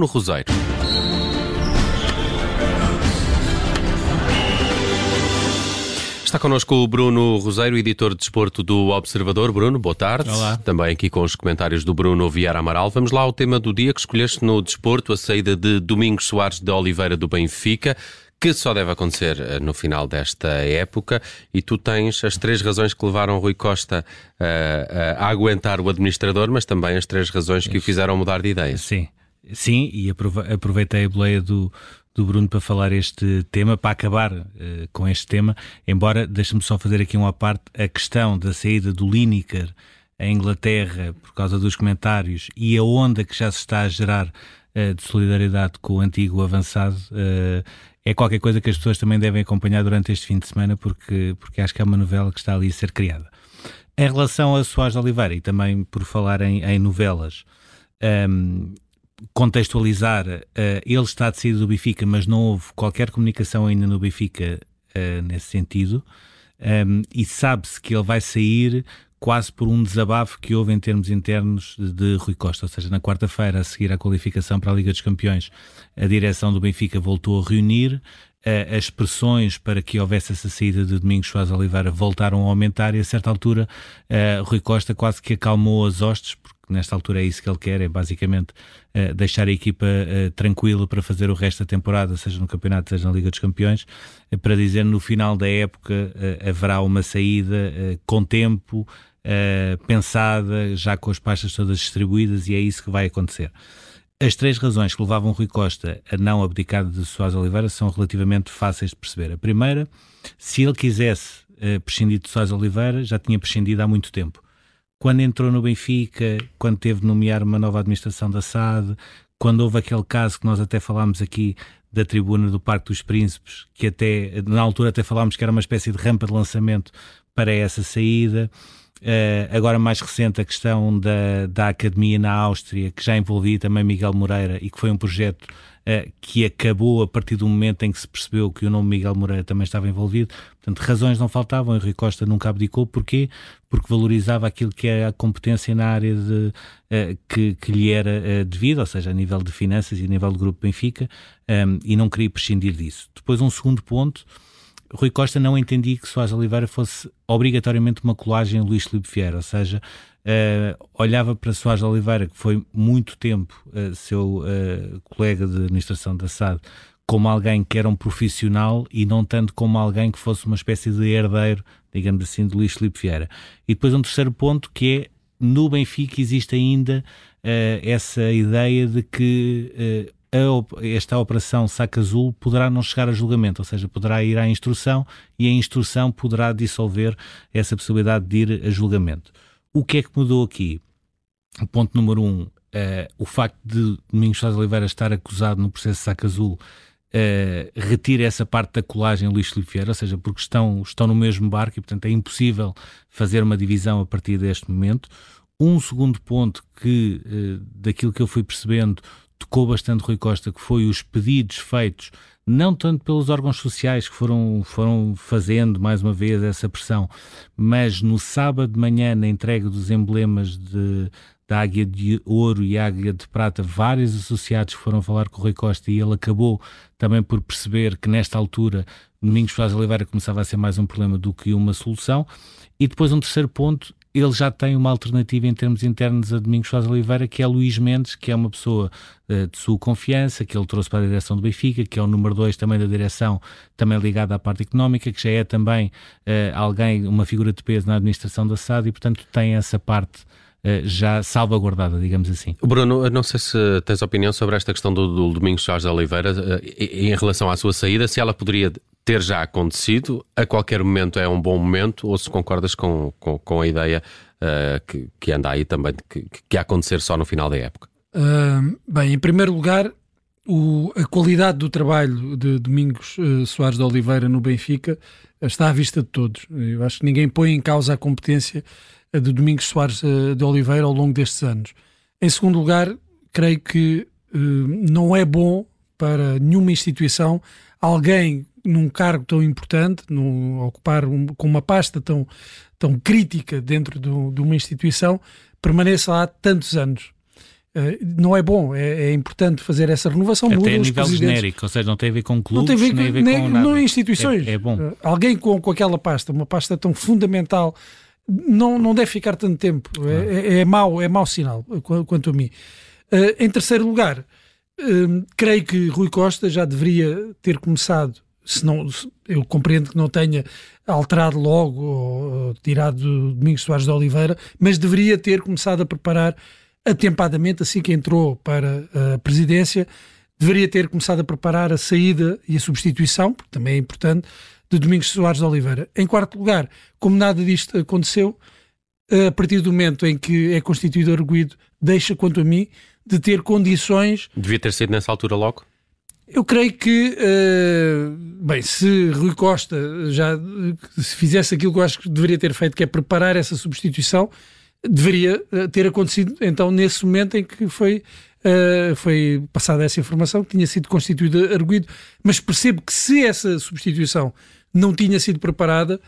no Roseiro. Está connosco o Bruno Roseiro, editor de desporto do Observador. Bruno, boa tarde. Olá. Também aqui com os comentários do Bruno Vieira Amaral. Vamos lá ao tema do dia que escolheste no desporto, a saída de Domingos Soares de Oliveira do Benfica que só deve acontecer eh, no final desta época, e tu tens as três razões que levaram Rui Costa uh, a aguentar o administrador, mas também as três razões que o fizeram mudar de ideia. Sim, sim, e aproveitei a boleia do, do Bruno para falar este tema, para acabar uh, com este tema, embora, deixa-me só fazer aqui uma parte, a questão da saída do Lineker à Inglaterra por causa dos comentários e a onda que já se está a gerar uh, de solidariedade com o antigo avançado uh, é qualquer coisa que as pessoas também devem acompanhar durante este fim de semana, porque, porque acho que é uma novela que está ali a ser criada. Em relação a Soares de Oliveira, e também por falar em, em novelas, um, contextualizar, uh, ele está de saída do Benfica, mas não houve qualquer comunicação ainda no Benfica uh, nesse sentido, um, e sabe-se que ele vai sair quase por um desabafo que houve em termos internos de Rui Costa. Ou seja, na quarta-feira, a seguir à qualificação para a Liga dos Campeões, a direção do Benfica voltou a reunir. Uh, as pressões para que houvesse essa saída de Domingos Soares Oliveira voltaram a aumentar e a certa altura uh, Rui Costa quase que acalmou as hostes, nesta altura é isso que ele quer, é basicamente uh, deixar a equipa uh, tranquila para fazer o resto da temporada, seja no campeonato, seja na Liga dos Campeões, uh, para dizer no final da época haverá uma saída com tempo, pensada, já com as pastas todas distribuídas, e é isso que vai acontecer. As três razões que levavam Rui Costa a não abdicar de Soares Oliveira são relativamente fáceis de perceber. A primeira, se ele quisesse prescindir de Soares Oliveira, já tinha prescindido há muito tempo. Quando entrou no Benfica, quando teve de nomear uma nova administração da SAD, quando houve aquele caso que nós até falámos aqui da tribuna do Parque dos Príncipes, que até na altura até falámos que era uma espécie de rampa de lançamento para essa saída. Uh, agora mais recente a questão da, da academia na Áustria, que já envolvia também Miguel Moreira e que foi um projeto que acabou a partir do momento em que se percebeu que o nome Miguel Moreira também estava envolvido. Portanto, razões não faltavam. Henrique Costa nunca abdicou. Porquê? Porque valorizava aquilo que é a competência na área de, uh, que, que, lhe era devida, ou seja, a nível de finanças e a nível do Grupo Benfica, um, e não queria prescindir disso. Depois, um segundo ponto Rui Costa não entendia que Soares Oliveira fosse obrigatoriamente uma colagem Luís Filipe Vieira, ou seja, uh, olhava para Soares Oliveira, que foi muito tempo uh, seu uh, colega de administração da SAD, como alguém que era um profissional e não tanto como alguém que fosse uma espécie de herdeiro, digamos assim, de Luís Filipe Vieira. E depois um terceiro ponto que é, no Benfica existe ainda essa ideia de que a, esta operação saca azul poderá não chegar a julgamento, ou seja, poderá ir à instrução e a instrução poderá dissolver essa possibilidade de ir a julgamento. O que é que mudou aqui? O ponto número um, uh, o facto de Domingos Sousa Oliveira estar acusado no processo saca azul Uh, retira essa parte da colagem Luís Filipe Vieira, ou seja, porque estão, estão no mesmo barco e, portanto, é impossível fazer uma divisão a partir deste momento. Um segundo ponto que, uh, daquilo que eu fui percebendo, tocou bastante Rui Costa, que foi os pedidos feitos, não tanto pelos órgãos sociais que foram, foram fazendo mais uma vez essa pressão, mas no sábado de manhã, na entrega dos emblemas de, da Águia de Ouro e Águia de Prata, vários associados foram falar com o Rui Costa e ele acabou também por perceber que nesta altura Domingos Faz Oliveira começava a ser mais um problema do que uma solução. E depois um terceiro ponto ele já tem uma alternativa em termos internos a Domingos Sousa Oliveira, que é Luís Mendes, que é uma pessoa uh, de sua confiança, que ele trouxe para a direção do Benfica, que é o número dois também da direção, também ligado à parte económica, que já é também uh, alguém, uma figura de peso na administração da SAD e, portanto, tem essa parte já salvaguardada, digamos assim. Bruno, não sei se tens opinião sobre esta questão do, do Domingos Jorge Oliveira em relação à sua saída, se ela poderia ter já acontecido, a qualquer momento é um bom momento, ou se concordas com, com, com a ideia uh, que, que anda aí também de que, que ia acontecer só no final da época? Uh, bem, em primeiro lugar, o, a qualidade do trabalho de Domingos uh, Soares de Oliveira no Benfica está à vista de todos. Eu acho que ninguém põe em causa a competência de Domingos Soares uh, de Oliveira ao longo destes anos. Em segundo lugar, creio que não é bom para nenhuma instituição alguém num cargo tão importante, num, ocupar um, com uma pasta tão, tão crítica dentro do, de uma instituição, permaneça lá tantos anos. Uh, não é bom, é, é, importante fazer essa renovação. Até a nível genérico, ou seja, não tem a ver com clubes, não tem a ver, nem a ver nem, com nada. Não instituições. É, é bom. Uh, alguém com, com aquela pasta, uma pasta tão fundamental, não, não deve ficar tanto tempo. É, claro. É, é, mau, é mau sinal, quanto a mim. Em terceiro lugar, creio que Rui Costa já deveria ter começado se não, eu compreendo que não tenha alterado logo ou tirado Domingos Soares de Oliveira, mas deveria ter começado a preparar atempadamente, assim que entrou para a presidência, deveria ter começado a preparar a saída e a substituição, porque também é importante, de Domingos Soares de Oliveira. Em quarto lugar, como nada disto aconteceu, a partir do momento em que é constituído arguído, deixa, quanto a mim, de ter condições. Devia ter sido nessa altura logo? Eu creio que, uh, bem, se Rui Costa já se fizesse aquilo que eu acho que deveria ter feito, que é preparar essa substituição, deveria uh, ter acontecido então nesse momento em que foi, uh, foi passada essa informação, que tinha sido constituído arguído. Mas percebo que se essa substituição não tinha sido preparada,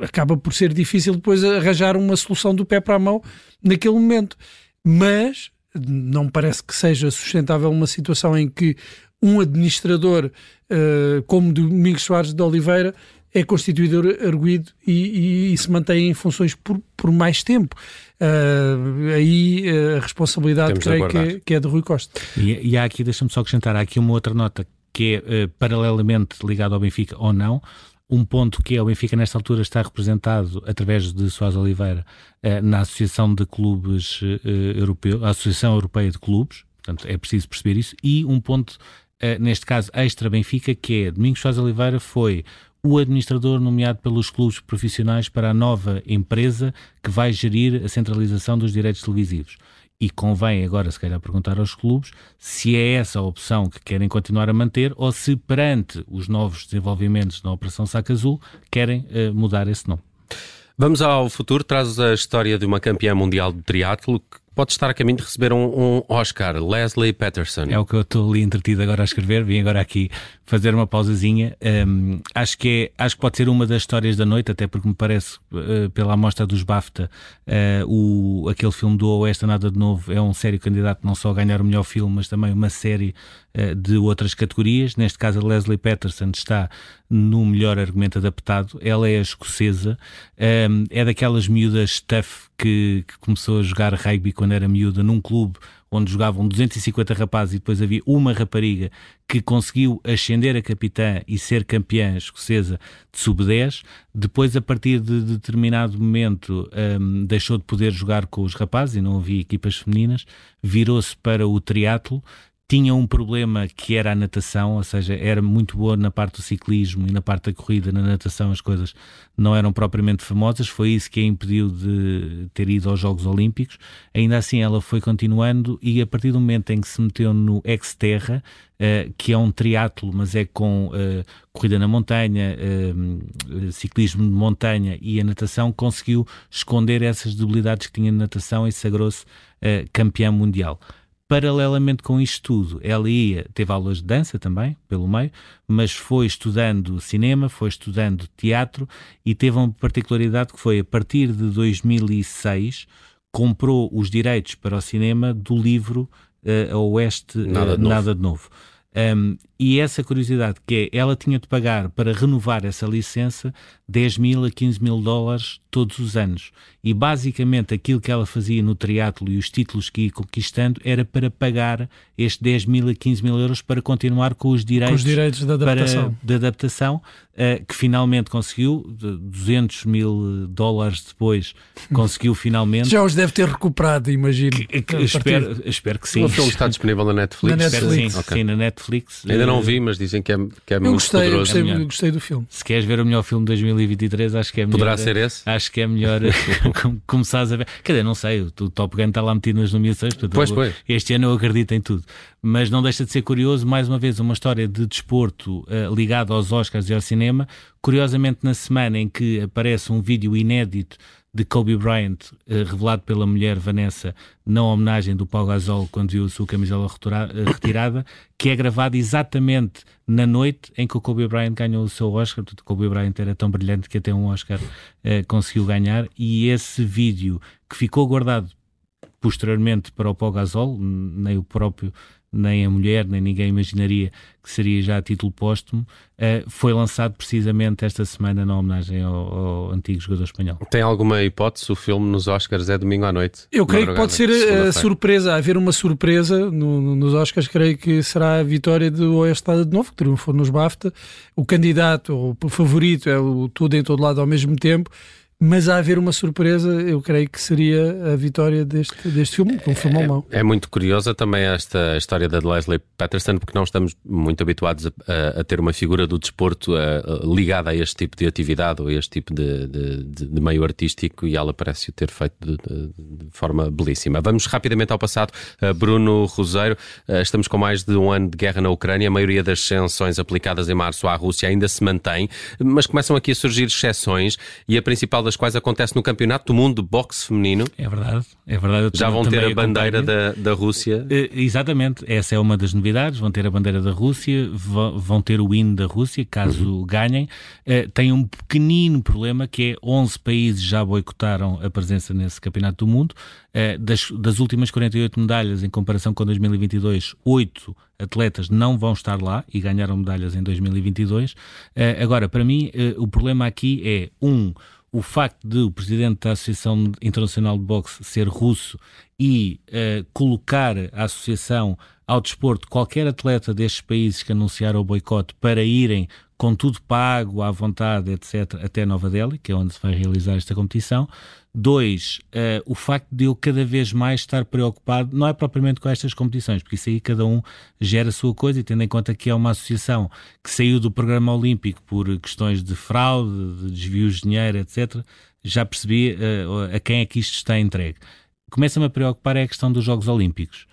acaba por ser difícil depois arranjar uma solução do pé para a mão naquele momento. Mas não parece que seja sustentável uma situação em que um administrador uh, como Domingos Soares de Oliveira é constituído arguído e, e, e, se mantém em funções por, por mais tempo. Uh, aí uh, a responsabilidade Temos creio que é, que é de Rui Costa. E, e há aqui, deixa-me só acrescentar, há aqui uma outra nota que é uh, paralelamente ligada ao Benfica ou não, um ponto que é o Benfica nesta altura está representado através de Soares Oliveira na Associação de Clubes Europeu, a Associação Europeia de Clubes, portanto é preciso perceber isso, e um ponto uh, neste caso extra Benfica, que é Domingos Soares Oliveira foi o administrador nomeado pelos clubes profissionais para a nova empresa que vai gerir a centralização dos direitos televisivos. E convém agora, se calhar, perguntar aos clubes se é essa a opção que querem continuar a manter ou se, perante os novos desenvolvimentos na Operação Saca Azul, querem uh, mudar esse nome. Vamos ao futuro. Traz a história de uma campeã mundial de triatlo pode estar a caminho de receber um, um Oscar, Leslie Patterson. É o que eu estou ali entretido agora a escrever, vim agora aqui fazer uma pausazinha. Um, acho, que é, acho que pode ser uma das histórias da noite, até porque me parece, uh, pela amostra dos BAFTA, uh, o, aquele filme do Oeste Nada de Novo é um sério candidato não só a ganhar o melhor filme, mas também uma série uh, de outras categorias. Neste caso, a Leslie Patterson está no melhor argumento adaptado. Ela é escocesa, um, é daquelas miúdas tough que, que começou a jogar rugby quando era miúda num clube onde jogavam 250 rapazes e depois havia uma rapariga que conseguiu ascender a capitã e ser campeã escocesa de sub-10. Depois, a partir de determinado momento, um, deixou de poder jogar com os rapazes e não havia equipas femininas, virou-se para o triatlo tinha um problema que era a natação, ou seja, era muito boa na parte do ciclismo e na parte da corrida, na natação as coisas não eram propriamente famosas, foi isso que a impediu de ter ido aos Jogos Olímpicos. Ainda assim ela foi continuando e a partir do momento em que se meteu no Xterra, uh, que é um triatlo, mas é com uh, corrida na montanha, uh, ciclismo de montanha e a natação, conseguiu esconder essas debilidades que tinha na natação e sagrou-se campeã mundial. Paralelamente com isto tudo, ela ia, teve aulas de dança também, pelo meio, mas foi estudando cinema, foi estudando teatro e teve uma particularidade que foi, a partir de 2006, comprou os direitos para o cinema do livro uh, A Oeste Nada, uh, de, Nada de Novo. Um, e essa curiosidade que é, ela tinha de pagar para renovar essa licença 10 mil a 15 mil dólares todos os anos. E basicamente aquilo que ela fazia no triatlo e os títulos que ia conquistando era para pagar estes 10 mil a 15 mil euros para continuar com os direitos, com os direitos de adaptação, para, de adaptação uh, que finalmente conseguiu, 200 mil dólares depois, conseguiu finalmente. Já os deve ter recuperado, imagino. Que, que, espero, espero que sim. O filme está disponível na Netflix? Na Netflix. Sim, okay. sim, na Netflix. Ainda não vi, mas dizem que é, que é eu muito gostei, poderoso. Eu gostei, gostei do filme. Se queres ver o melhor filme de 2023, acho que é melhor. Poderá ser esse? Acho que é melhor começares a ver. Quer dizer, não sei, o Top Gun está lá metido nas nomeações, portanto, pois, pois. este ano eu acredito em tudo. Mas não deixa de ser curioso, mais uma vez, uma história de desporto uh, ligada aos Oscars e ao cinema. Curiosamente, na semana em que aparece um vídeo inédito de Kobe Bryant, eh, revelado pela mulher Vanessa na homenagem do Pau Gasol quando viu a sua camisola eh, retirada, que é gravado exatamente na noite em que o Kobe Bryant ganhou o seu Oscar. O Kobe Bryant era tão brilhante que até um Oscar uh, conseguiu ganhar. E esse vídeo que ficou guardado posteriormente para o Pau Gasol, nem o próprio nem a mulher, nem ninguém imaginaria que seria já a título póstumo, uh, foi lançado precisamente esta semana na homenagem ao, ao, antigo jogador espanhol. Tem alguma hipótese? O filme nos Oscars é domingo à noite? Eu creio que pode ser a surpresa, haver uma surpresa no, no, nos Oscars, creio que será a vitória do Oeste de Novo, que triunfou nos BAFTA. O candidato, o favorito, é o tudo em todo lado ao mesmo tempo mas a haver uma surpresa, eu creio que seria a vitória deste, deste filme, um filme é, mau. É muito curiosa também esta história da Leslie Patterson, porque não estamos muito habituados a, a ter uma figura do desporto a, ligada a este tipo de atividade ou a este tipo de, de, de, de meio artístico e ela parece o ter feito de, forma belíssima. Vamos rapidamente ao passado. Uh, Bruno Roseiro, uh, estamos com mais de um ano de guerra na Ucrânia, a maioria das sanções aplicadas em março à Rússia ainda se mantém, mas começam aqui a surgir exceções e a principal das quais acontece no Campeonato do Mundo de Boxe Feminino. É verdade, é verdade. Já vão ter a bandeira da, da Rússia. Uh, exatamente, essa é uma das novidades. Vão ter a bandeira da Rússia, vão ter o hino da Rússia, caso uhum. ganhem. Uh, tem um pequenino problema que é 11 países já boicotaram a presença nesse Campeonato do Mundo. Uh, das, das últimas 48 medalhas, em comparação com 2022, 8 atletas não vão estar lá e ganharam medalhas em 2022. agora, para mim, o problema aqui é, um, o facto de o presidente da Associação Internacional de Boxe ser russo e uh, colocar a associação ao desporto qualquer atleta destes países que anunciaram o boicote para irem com tudo pago, à vontade, etc., até Nova Delhi, que é onde se vai realizar esta competição. Dois, uh, o facto de eu cada vez mais estar preocupado, não é propriamente com estas competições, porque isso aí cada um gera a sua coisa, e tendo em conta que é uma associação que saiu do programa olímpico por questões de fraude, de desvios de dinheiro, etc., já percebi uh, a quem é que isto está entregue. Começa-me a preocupar é a questão dos Jogos Olímpicos.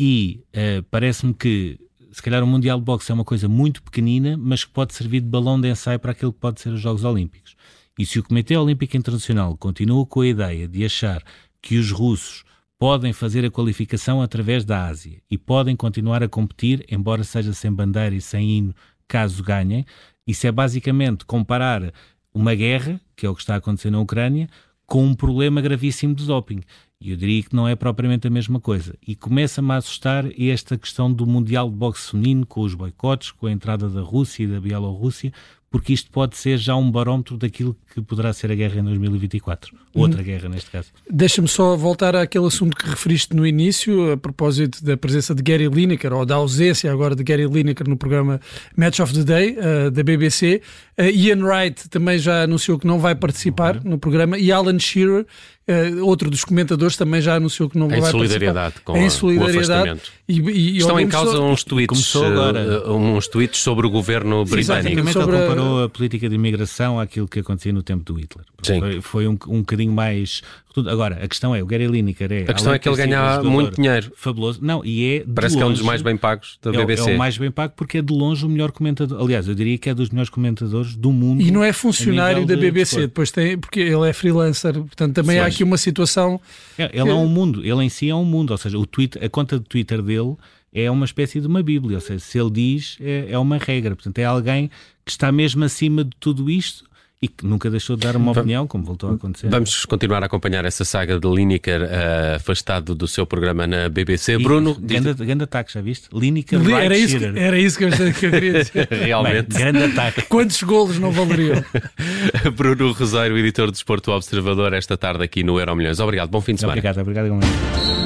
E uh, parece-me que se calhar o Mundial de Boxe é uma coisa muito pequenina, mas que pode servir de balão de ensaio para aquilo que pode ser os Jogos Olímpicos. E se o Comitê Olímpico Internacional continua com a ideia de achar que os russos podem fazer a qualificação através da Ásia e podem continuar a competir, embora seja sem bandeira e sem hino, caso ganhem, isso é basicamente comparar uma guerra, que é o que está acontecendo na Ucrânia, com um problema gravíssimo de doping. E eu diria que não é propriamente a mesma coisa. E começa-me a assustar esta questão do Mundial de Boxe Feminino, com os boicotes, com a entrada da Rússia e da Bielorrússia, porque isto pode ser já um barómetro daquilo que poderá ser a guerra em 2024. Outra hum. guerra, neste caso. Deixa-me só voltar àquele assunto que referiste no início, a propósito da presença de Gary Lineker, ou da ausência agora de Gary Lineker no programa Match of the Day, uh, da BBC. Uh, Ian Wright também já anunciou que não vai participar uhum. no programa, e Alan Shearer, Uh, outro dos comentadores também já anunciou que não em vai solidariedade participar. Com em solidariedade e, e, Estão em causa só... uns tweets, uh, uns tweets sobre o governo britânico. Sim, sobre... ele comparou a política de imigração àquilo que acontecia no tempo do Hitler. Sim. Foi, foi um, um bocadinho mais Agora, a questão é, o Gary Lineker é... A questão é que ele ganha muito dinheiro. Fabuloso. Não, e é Parece longe, que é um dos mais bem pagos da BBC. É, é o mais bem pago porque é de longe o melhor comentador. Aliás, eu diria que é dos melhores comentadores do mundo. E não é funcionário da BBC, de depois tem, porque ele é freelancer, portanto também Sim. há aqui uma situação... É, ele que... é um mundo, ele em si é um mundo, ou seja, o tweet, a conta de Twitter dele é uma espécie de uma bíblia, ou seja, se ele diz, é, é uma regra, portanto é alguém que está mesmo acima de tudo isto e que nunca deixou de dar uma opinião, como voltou a acontecer. Vamos continuar a acompanhar essa saga de Lineker uh, afastado do seu programa na BBC. E, Bruno. Grande, diz... grande ataque, já viste? Lineker era, isso que, era isso que eu, que eu queria dizer. Realmente. Bem, grande ataque. Quantos golos não valeriam? Bruno Rosário, editor do Desporto Observador, esta tarde aqui no Euro Milhões. Obrigado, bom fim de semana. Obrigado, obrigado.